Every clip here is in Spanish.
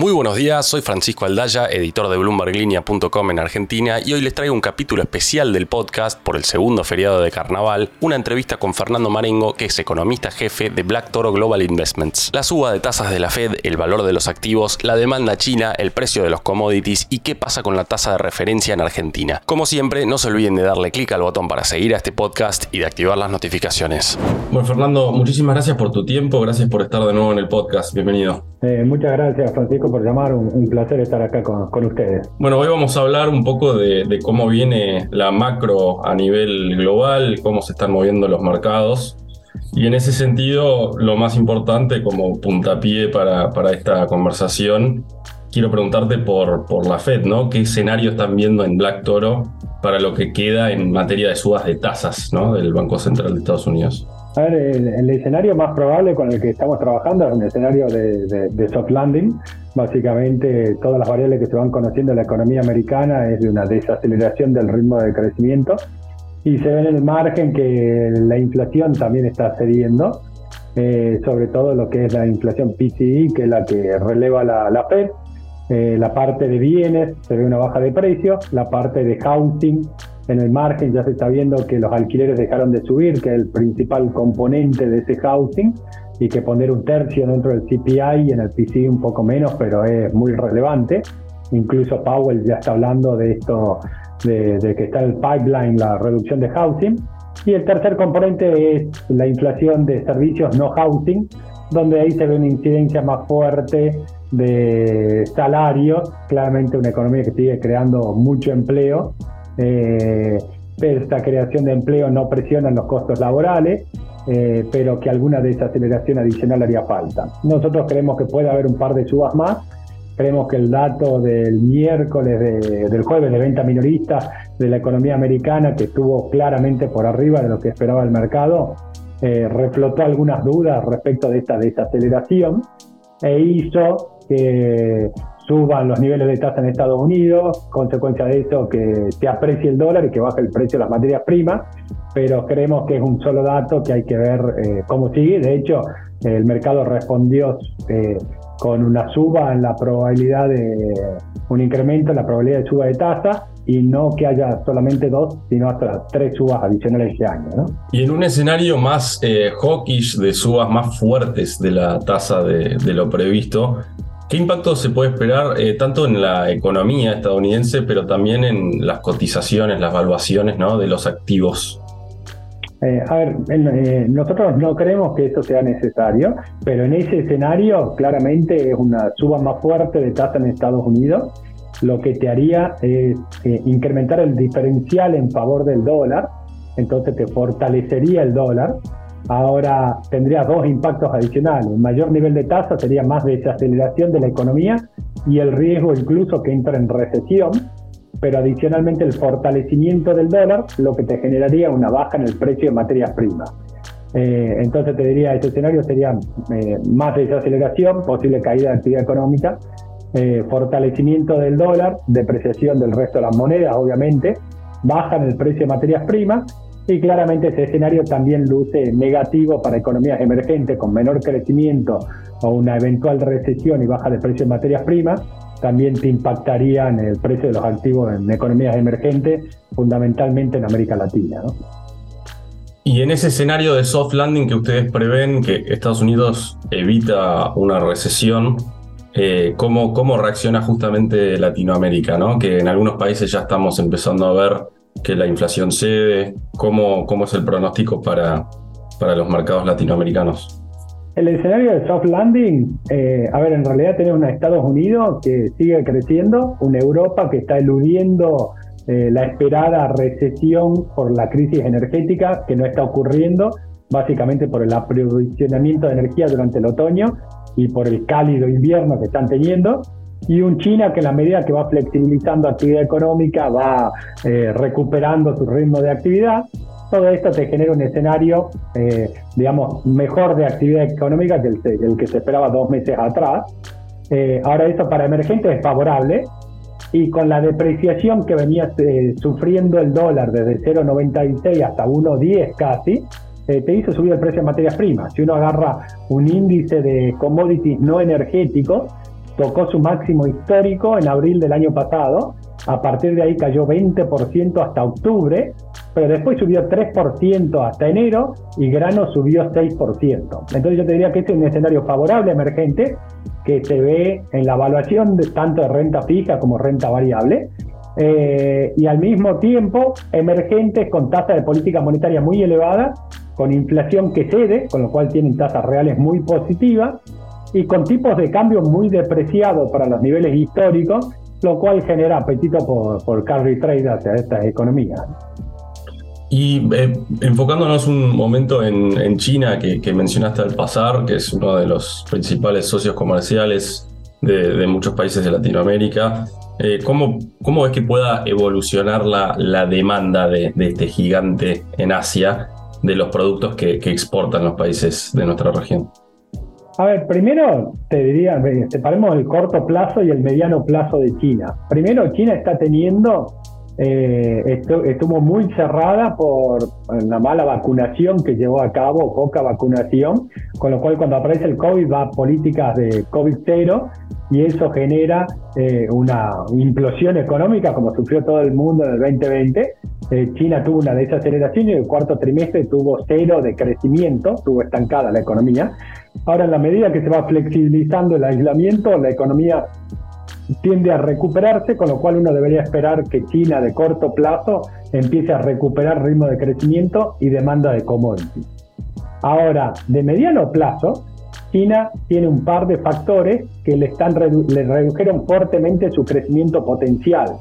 Muy buenos días, soy Francisco Aldaya, editor de BloombergLinea.com en Argentina y hoy les traigo un capítulo especial del podcast por el segundo feriado de carnaval, una entrevista con Fernando Marengo, que es economista jefe de Black Toro Global Investments. La suba de tasas de la Fed, el valor de los activos, la demanda china, el precio de los commodities y qué pasa con la tasa de referencia en Argentina. Como siempre, no se olviden de darle clic al botón para seguir a este podcast y de activar las notificaciones. Bueno, Fernando, muchísimas gracias por tu tiempo, gracias por estar de nuevo en el podcast, bienvenido. Eh, muchas gracias, Francisco por llamar. Un, placer estar acá con, ustedes. Bueno, hoy vamos a hablar un poco de, cómo viene la macro a nivel global, cómo se están moviendo los mercados. Y en ese sentido, lo más importante como puntapié para, para esta conversación, quiero preguntarte por, por la Fed, ¿no? ¿Qué escenario están viendo en Black Toro para lo que queda en materia de subas de tasas ¿no? del Banco Central de Estados Unidos? A ver, el, escenario más probable con el que estamos trabajando es un escenario de, soft landing. Básicamente, todas las variables que se van conociendo en la economía americana es de una desaceleración del ritmo de crecimiento y se ve en el margen que la inflación también está cediendo, eh, sobre todo lo que es la inflación PCI, que es la que releva la, la Fed. Eh, la parte de bienes se ve una baja de precios, la parte de housing en el margen ya se está viendo que los alquileres dejaron de subir, que es el principal componente de ese housing, y que poner un tercio dentro del CPI y en el PCI un poco menos, pero es muy relevante. Incluso Powell ya está hablando de esto, de, que está el pipeline, la reducción de housing. Y el tercer componente es la inflación de servicios no housing, donde ahí se ve una incidencia más fuerte de salarios, claramente una economía que sigue creando mucho empleo eh, esta creación de empleo no presiona los costos laborales, eh, pero que alguna desaceleración adicional haría falta. Nosotros creemos que puede haber un par de subas más. Creemos que el dato del miércoles, del jueves de venta minorista de la economía americana, que estuvo claramente por arriba de lo que esperaba el mercado, eh, reflotó algunas dudas respecto de esta desaceleración e hizo que suban los niveles de tasa en Estados Unidos, consecuencia de eso que se aprecie el dólar y que baje el precio de las materias primas, pero creemos que es un solo dato que hay que ver eh, cómo sigue. De hecho, el mercado respondió eh, con una suba en la probabilidad de un incremento en la probabilidad de suba de tasa y no que haya solamente dos, sino hasta tres subas adicionales este año. Y en un escenario más eh, hawkish, de subas más fuertes de la tasa de lo previsto, ¿Qué impacto se puede esperar eh, tanto en la economía estadounidense, pero también en las cotizaciones, las valuaciones ¿no? de los activos? Eh, a ver, eh, nosotros no creemos que eso sea necesario, pero en ese escenario claramente es una suba más fuerte de tasa en Estados Unidos, lo que te haría es incrementar el diferencial en favor del dólar, entonces te fortalecería el dólar, Ahora tendría dos impactos adicionales. Un mayor nivel de tasa sería más desaceleración de la economía y el riesgo incluso que entre en recesión, pero adicionalmente el fortalecimiento del dólar lo que te generaría una baja en el precio de materias primas. Eh, entonces te diría, ese escenario sería eh, más desaceleración, posible caída de actividad económica, eh, fortalecimiento del dólar, depreciación del resto de las monedas, obviamente, baja en el precio de materias primas y claramente ese escenario también luce negativo para economías emergentes con menor crecimiento o una eventual recesión y baja de precios de materias primas, también te impactaría en el precio de los activos en economías emergentes, fundamentalmente en América Latina. Y en ese escenario de soft landing que ustedes prevén, que Estados Unidos evita una recesión, eh, ¿cómo, ¿cómo reacciona justamente Latinoamérica? ¿no? Que en algunos países ya estamos empezando a ver que la inflación cede? ¿Cómo, cómo es el pronóstico para, para los mercados latinoamericanos? El escenario de soft landing, eh, a ver, en realidad tenemos un Estados Unidos que sigue creciendo, una Europa que está eludiendo eh, la esperada recesión por la crisis energética que no está ocurriendo, básicamente por el aprovisionamiento de energía durante el otoño y por el cálido invierno que están teniendo y un China que en la medida que va flexibilizando actividad económica va eh, recuperando su ritmo de actividad. Todo esto te genera un escenario, eh, digamos, mejor de actividad económica que el, que se esperaba dos meses atrás. Eh, ahora eso para emergentes es favorable y con la depreciación que venía sufriendo el dólar desde 0,96 hasta 1,10 casi, eh, te hizo subir el precio de materias primas. Si uno agarra un índice de commodities no energéticos, tocó su máximo histórico en abril del año pasado, a partir de ahí cayó 20% hasta octubre, pero después subió 3% hasta enero y grano subió 6%. Entonces yo te diría que este es un escenario favorable emergente que se ve en la evaluación de, tanto de renta fija como renta variable. Eh, y al mismo tiempo emergentes con tasas de política monetaria muy elevadas, con inflación que cede, con lo cual tienen tasas reales muy positivas, y con tipos de cambio muy depreciados para los niveles históricos, lo cual genera apetito por, por carry trade hacia estas economías. Y eh, enfocándonos un momento en, China, que, mencionaste al pasar, que es uno de los principales socios comerciales de, muchos países de Latinoamérica, eh, ¿cómo, ¿cómo, es que pueda evolucionar la, la demanda de, este gigante en Asia de los productos que, que exportan los países de nuestra región? A ver, primero te diría, separemos el corto plazo y el mediano plazo de China. Primero, China está teniendo eh, estuvo muy cerrada por la mala vacunación que llevó a cabo, poca vacunación, con lo cual cuando aparece el COVID va a políticas de COVID cero y eso genera eh, una implosión económica como sufrió todo el mundo en el 2020. Eh, China tuvo una desaceleración y el cuarto trimestre tuvo cero de crecimiento, tuvo estancada la economía. Ahora, en la medida que se va flexibilizando el aislamiento, la economía tiende a recuperarse, con lo cual uno debería esperar que China de corto plazo empiece a recuperar ritmo de crecimiento y demanda de commodities. Ahora, de mediano plazo, China tiene un par de factores que le, están le redujeron fuertemente su crecimiento potencial.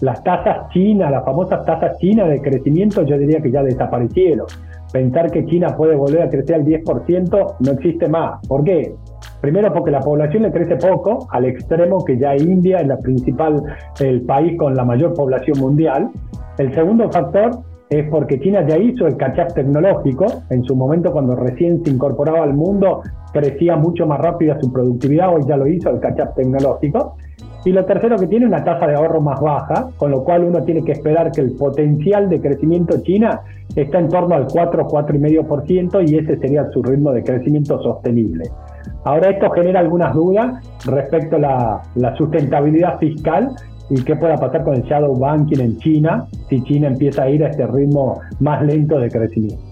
Las tasas chinas, las famosas tasas chinas de crecimiento, yo diría que ya desaparecieron. Pensar que China puede volver a crecer al 10% no existe más. ¿Por qué? Primero porque la población le crece poco, al extremo que ya India es la principal, el país con la mayor población mundial. El segundo factor es porque China ya hizo el catch tecnológico. En su momento, cuando recién se incorporaba al mundo, crecía mucho más rápido su productividad. Hoy ya lo hizo el catch tecnológico. Y lo tercero, que tiene una tasa de ahorro más baja, con lo cual uno tiene que esperar que el potencial de crecimiento China está en torno al 4, 4,5% y ese sería su ritmo de crecimiento sostenible. Ahora esto genera algunas dudas respecto a la, sustentabilidad fiscal y qué pueda pasar con el shadow banking en China si China empieza a ir a este ritmo más lento de crecimiento.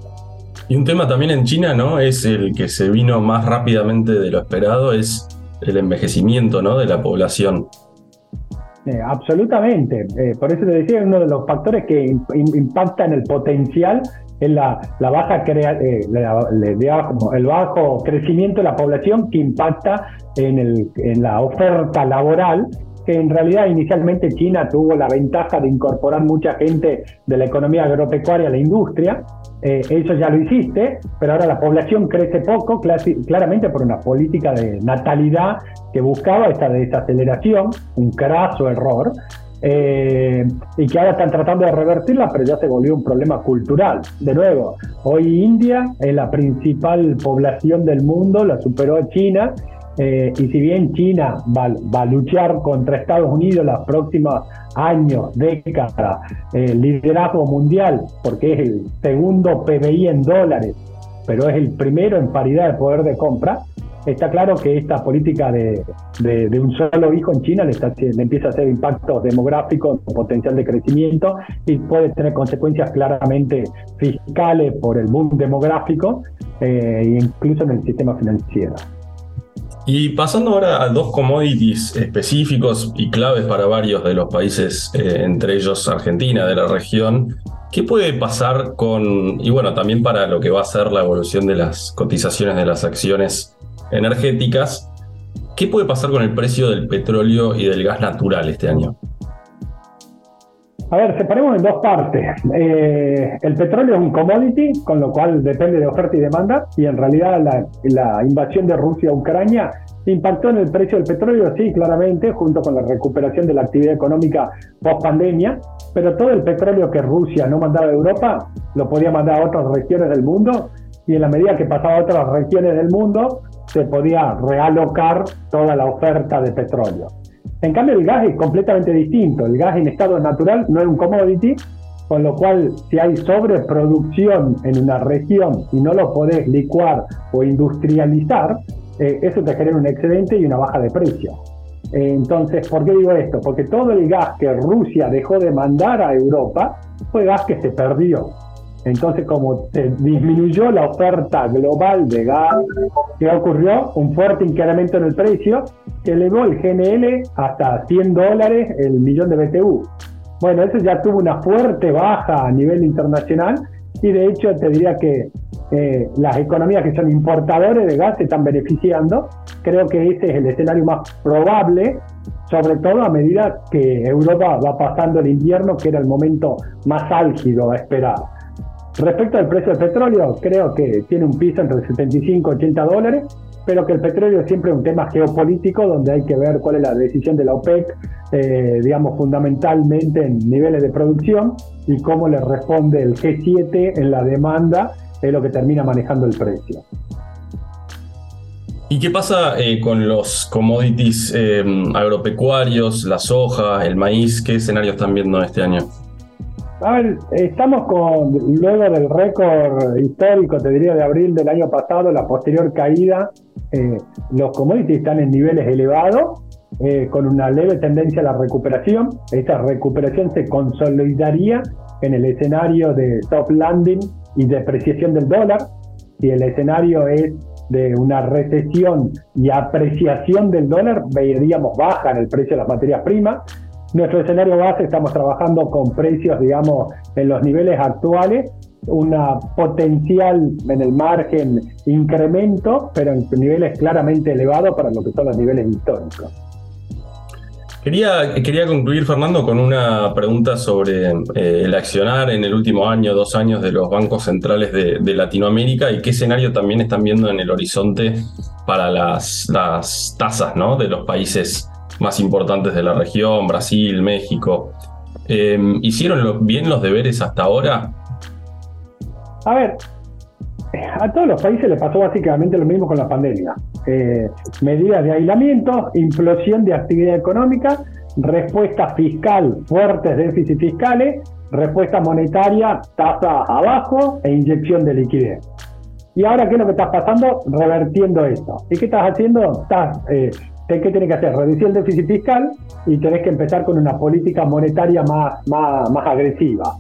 Y un tema también en China, ¿no? Es el que se vino más rápidamente de lo esperado, es el envejecimiento, ¿no? De la población. Eh, absolutamente. Eh, por eso te decía, uno de los factores que impactan el potencial es la, baja eh, el bajo crecimiento de la población que impacta en, el, en la oferta laboral que en realidad inicialmente China tuvo la ventaja de incorporar mucha gente de la economía agropecuaria a la industria. Eh, eso ya lo hiciste, pero ahora la población crece poco, claramente por una política de natalidad que buscaba esta desaceleración, un craso error, eh, y que ahora están tratando de revertirla, pero ya se volvió un problema cultural. De nuevo, hoy India es la principal población del mundo, la superó China, eh, y si bien China va, a luchar contra Estados Unidos los próximos años, décadas, el liderazgo mundial, porque es el segundo PBI en dólares, pero es el primero en paridad de poder de compra, está claro que esta política de, un solo hijo en China le, está, le, empieza a hacer impactos demográficos, potencial de crecimiento y puede tener consecuencias claramente fiscales por el boom demográfico e incluso en el sistema financiero. Y pasando ahora a dos commodities específicos y claves para varios de los países, eh, entre ellos Argentina, de la región, ¿qué puede pasar con, y bueno, también para lo que va a ser la evolución de las cotizaciones de las acciones energéticas. ¿Qué puede pasar con el precio del petróleo y del gas natural este año? A ver, separemos en dos partes. Eh, el petróleo es un commodity, con lo cual depende de oferta y demanda, y en realidad la, invasión de Rusia a Ucrania impactó en el precio del petróleo, sí, claramente, junto con la recuperación de la actividad económica post pandemia, pero todo el petróleo que Rusia no mandaba a Europa lo podía mandar a otras regiones del mundo, y en la medida que pasaba a otras regiones del mundo, se podía realocar toda la oferta de petróleo. En cambio, el gas es completamente distinto. El gas en estado natural no es un commodity, con lo cual si hay sobreproducción en una región y no lo podés licuar o industrializar, eh, eso te genera un excedente y una baja de precio. Entonces, ¿por qué digo esto? Porque todo el gas que Rusia dejó de mandar a Europa fue gas que se perdió. Entonces, como se disminuyó la oferta global de gas, ¿qué ocurrió? Un fuerte incremento en el precio que elevó el GNL hasta 100 dólares el millón de BTU. Bueno, eso ya tuvo una fuerte baja a nivel internacional y de hecho te diría que eh, las economías que son importadores de gas se están beneficiando. Creo que ese es el escenario más probable, sobre todo a medida que Europa va pasando el invierno, que era el momento más álgido a esperar. Respecto al precio del petróleo, creo que tiene un piso entre 75 y 80 dólares, pero que el petróleo es siempre un tema geopolítico donde hay que ver cuál es la decisión de la OPEC, eh, digamos, fundamentalmente en niveles de producción y cómo le responde el G7 en la demanda, es lo que termina manejando el precio. ¿Y qué pasa eh, con los commodities eh, agropecuarios, la soja, el maíz? ¿Qué escenarios están viendo este año? Ver, estamos con, luego del récord histórico, te diría, de abril del año pasado, la posterior caída, eh, los commodities están en niveles elevados, eh, con una leve tendencia a la recuperación. Esta recuperación se consolidaría en el escenario de soft landing y depreciación del dólar. Si el escenario es de una recesión y apreciación del dólar, veríamos baja en el precio de las materias primas nuestro escenario base estamos trabajando con precios, digamos, en los niveles actuales, una potencial en el margen incremento, pero en niveles claramente elevados para lo que son los niveles históricos. Quería, quería concluir, Fernando, con una pregunta sobre eh, el accionar en el último año, dos años de los bancos centrales de, Latinoamérica y qué escenario también están viendo en el horizonte para las, las tasas ¿no? de los países más importantes de la región, Brasil, México. Em, ¿Hicieron bien los deberes hasta ahora? A ver, a todos los países les pasó básicamente lo mismo con la pandemia. Eh, medidas de aislamiento, implosión de actividad económica, respuesta fiscal, fuertes déficits fiscales, respuesta monetaria, tasa abajo e inyección de liquidez. Y ahora, ¿qué es lo que estás pasando? Revertiendo esto. ¿Y qué estás haciendo? Estás eh, ¿qué tenés que hacer? Reducir el déficit fiscal y tenés que empezar con una política monetaria más, más, más agresiva.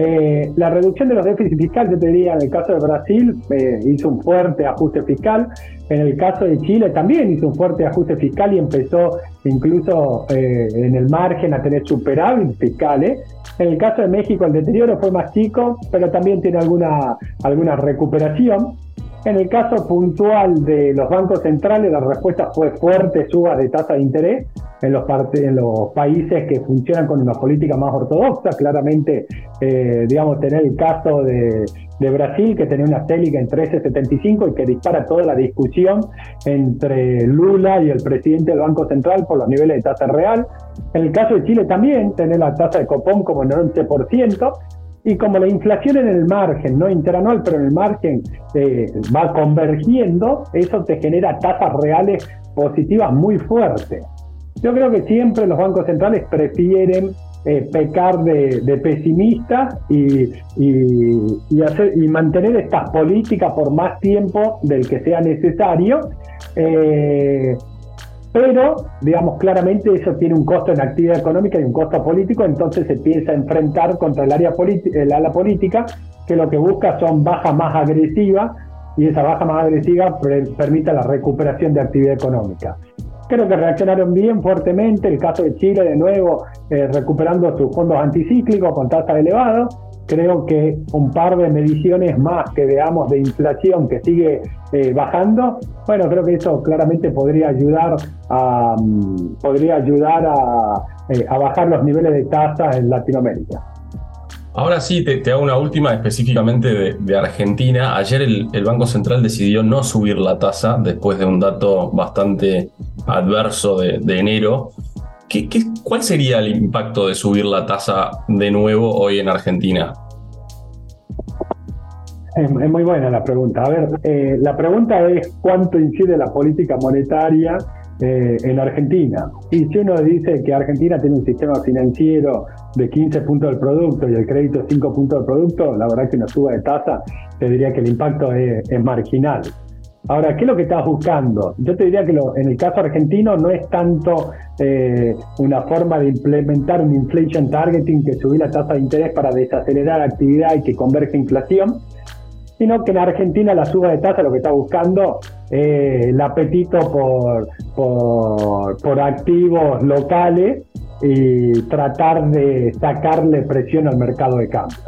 Eh, la reducción de los déficits fiscales, yo te diría, en el caso de Brasil, eh, hizo un fuerte ajuste fiscal. En el caso de Chile también hizo un fuerte ajuste fiscal y empezó incluso eh, en el margen a tener superávit fiscales. En el caso de México el deterioro fue más chico, pero también tiene alguna, alguna recuperación. En el caso puntual de los bancos centrales, la respuesta fue fuerte suba de tasa de interés en los, países que funcionan con una política más ortodoxa. Claramente, eh, digamos, tener el caso de, Brasil, que tenía una célica en 13.75 y que dispara toda la discusión entre Lula y el presidente del Banco Central por los niveles de tasa real. En el caso de Chile también, tener la tasa de copón como el 11%, y como la inflación en el margen, no interanual, pero en el margen eh, va convergiendo, eso te genera tasas reales positivas muy fuertes. Yo creo que siempre los bancos centrales prefieren eh, pecar de, pesimistas y, hacer, y mantener estas políticas por más tiempo del que sea necesario. Eh, pero, digamos, claramente eso tiene un costo en actividad económica y un costo político, entonces se empieza a enfrentar contra el área el ala política, que lo que busca son bajas más agresivas, y esa baja más agresiva permite la recuperación de actividad económica. Creo que reaccionaron bien fuertemente, el caso de Chile de nuevo eh, recuperando sus fondos anticíclicos con tasas elevadas, creo que un par de mediciones más que veamos de inflación que sigue eh, bajando, bueno, creo que eso claramente podría ayudar a, mm, podría ayudar eh, a, bajar los niveles de tasas en Latinoamérica. Ahora sí, te, hago una última específicamente de, Argentina. Ayer el, Banco Central decidió no subir la tasa después de un dato bastante adverso de, enero. ¿Qué, cuál sería el impacto de subir la tasa de nuevo hoy en Argentina? Es, muy buena la pregunta. A ver, eh, la pregunta es cuánto incide la política monetaria eh, en Argentina. Y si uno dice que Argentina tiene un sistema financiero de 15 puntos del producto y el crédito 5 puntos del producto, la verdad que una suba de tasa te diría que el impacto es, marginal. Ahora, ¿qué es lo que estás buscando? Yo te diría que en el caso argentino no es tanto eh, una forma de implementar un inflation targeting que subir la tasa de interés para desacelerar actividad y que converge inflación, sino que en Argentina la suba de tasa lo que está buscando es el apetito por, por, activos locales y tratar de sacarle presión al mercado de cambio.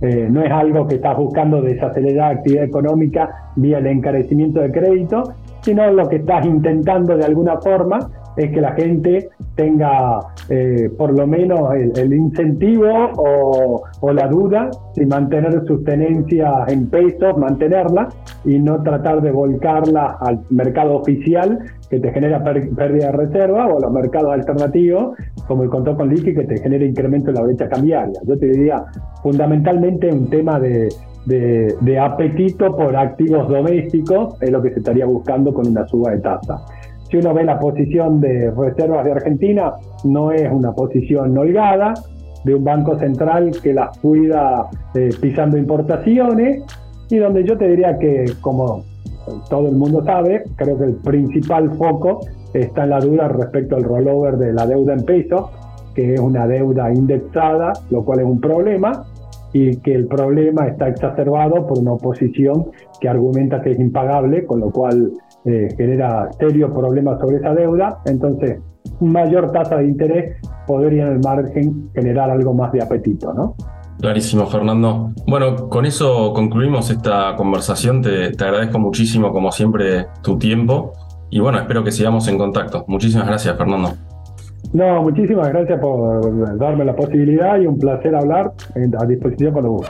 Eh, no es algo que estás buscando desacelerar actividad económica vía el encarecimiento de crédito, sino lo que estás intentando de alguna forma es que la gente tenga eh, por lo menos el, incentivo o, la duda si mantener sus tenencias en pesos, mantenerla y no tratar de volcarla al mercado oficial que te genera pérdida de reserva o los mercados alternativos como el control con liqui que te genera incremento en la brecha cambiaria. Yo te diría fundamentalmente un tema de, de apetito por activos domésticos es lo que se estaría buscando con una suba de tasa. Si uno ve la posición de reservas de Argentina, no es una posición holgada de un banco central que las cuida eh, pisando importaciones. Y donde yo te diría que, como todo el mundo sabe, creo que el principal foco está en la duda respecto al rollover de la deuda en pesos, que es una deuda indexada, lo cual es un problema, y que el problema está exacerbado por una oposición que argumenta que es impagable, con lo cual eh, genera serios problemas sobre esa deuda, entonces mayor tasa de interés podría en el margen generar algo más de apetito, ¿no? Clarísimo, Fernando. Bueno, con eso concluimos esta conversación. Te, te, agradezco muchísimo, como siempre, tu tiempo. Y bueno, espero que sigamos en contacto. Muchísimas gracias, Fernando. No, muchísimas gracias por darme la posibilidad y un placer hablar a disposición para vos.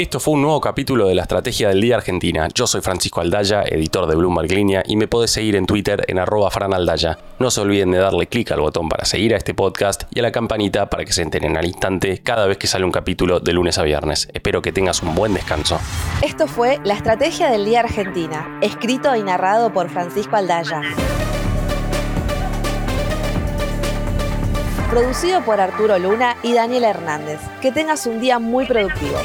Esto fue un nuevo capítulo de la Estrategia del Día Argentina. Yo soy Francisco Aldaya, editor de Bloomberg Línea, y me podés seguir en Twitter en arroba franaldaya. No se olviden de darle clic al botón para seguir a este podcast y a la campanita para que se enteren al instante cada vez que sale un capítulo de lunes a viernes. Espero que tengas un buen descanso. Esto fue La Estrategia del Día Argentina, escrito y narrado por Francisco Aldaya. Producido por Arturo Luna y Daniel Hernández. Que tengas un día muy productivo.